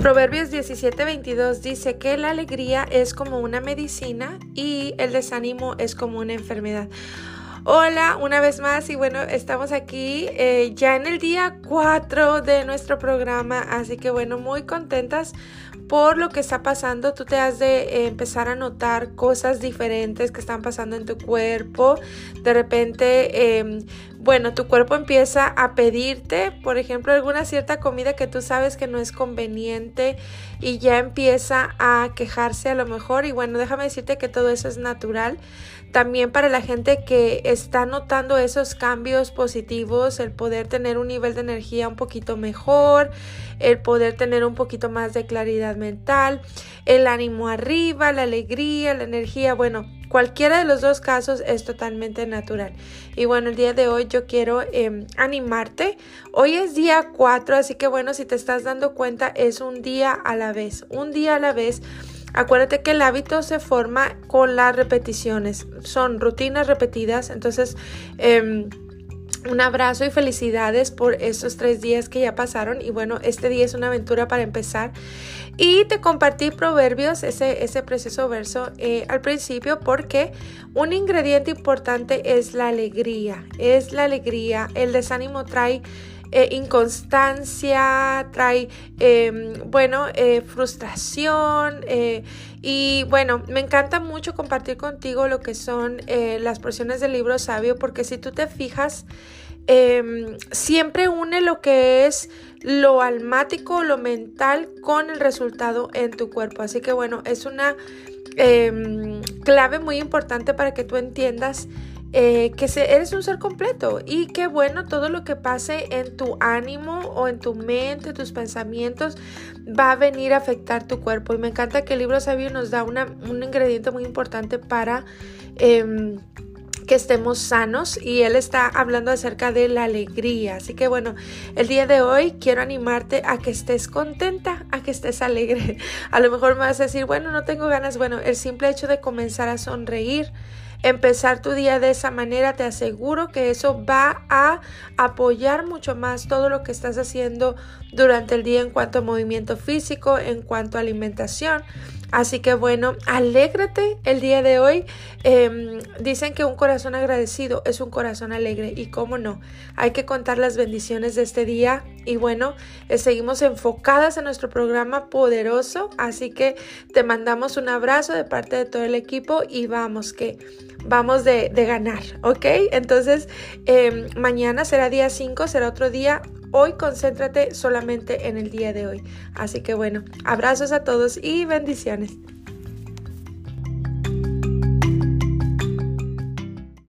Proverbios 17:22 dice que la alegría es como una medicina y el desánimo es como una enfermedad. Hola, una vez más y bueno, estamos aquí eh, ya en el día 4 de nuestro programa, así que bueno, muy contentas por lo que está pasando. Tú te has de eh, empezar a notar cosas diferentes que están pasando en tu cuerpo. De repente, em, bueno, tu cuerpo empieza a pedirte, por ejemplo, alguna cierta comida que tú sabes que no es conveniente y ya empieza a quejarse a lo mejor. Y bueno, déjame decirte que todo eso es natural también para la gente que está notando esos cambios positivos, el poder tener un nivel de energía un poquito mejor, el poder tener un poquito más de claridad mental, el ánimo arriba, la alegría, la energía, bueno, cualquiera de los dos casos es totalmente natural. Y bueno, el día de hoy yo quiero em, animarte. Hoy es día 4, así que bueno, si te estás dando cuenta, es un día a la vez, un día a la vez Acuérdate que el hábito se forma con las repeticiones, son rutinas repetidas, entonces... Em, un abrazo y felicidades por estos tres días que ya pasaron. Y bueno, este día es una aventura para empezar. Y te compartí proverbios, ese, ese precioso verso eh, al principio porque un ingrediente importante es la alegría, es la alegría, el desánimo trae eh, inconstancia, trae, em, bueno, eh, frustración. Eh, y bueno, me encanta mucho compartir contigo lo que son las porciones del libro sabio, porque si tú te fijas, em, siempre une lo que es lo almático, lo mental con el resultado en tu cuerpo. Así que bueno, es una em, clave muy importante para que tú entiendas eh, que eres un ser completo y que bueno, todo lo que pase en tu ánimo o en tu mente, tus pensamientos, va a venir a afectar tu cuerpo. Y me encanta que el libro sabio nos da un ingrediente muy importante para... Em, que estemos sanos y él está hablando acerca de la alegría. Así que bueno, el día de hoy quiero animarte a que estés contenta, a que estés alegre. A lo mejor me vas a decir, bueno, no tengo ganas. Bueno, el simple hecho de comenzar a sonreír empezar tu día de esa manera, te aseguro que eso va a apoyar mucho más todo lo que estás haciendo durante el día en cuanto a movimiento físico, en cuanto a alimentación. Así que bueno, alégrate el día de hoy. Em, dicen que un corazón agradecido es un corazón alegre y cómo no, hay que contar las bendiciones de este día y bueno, eh, seguimos enfocadas en nuestro programa poderoso, así que te mandamos un abrazo de parte de todo el equipo y vamos que vamos de, ganar, ¿ok? Entonces, em, mañana será día 5, será otro día Hoy concéntrate solamente en el día de hoy. Así que bueno, abrazos a todos y bendiciones.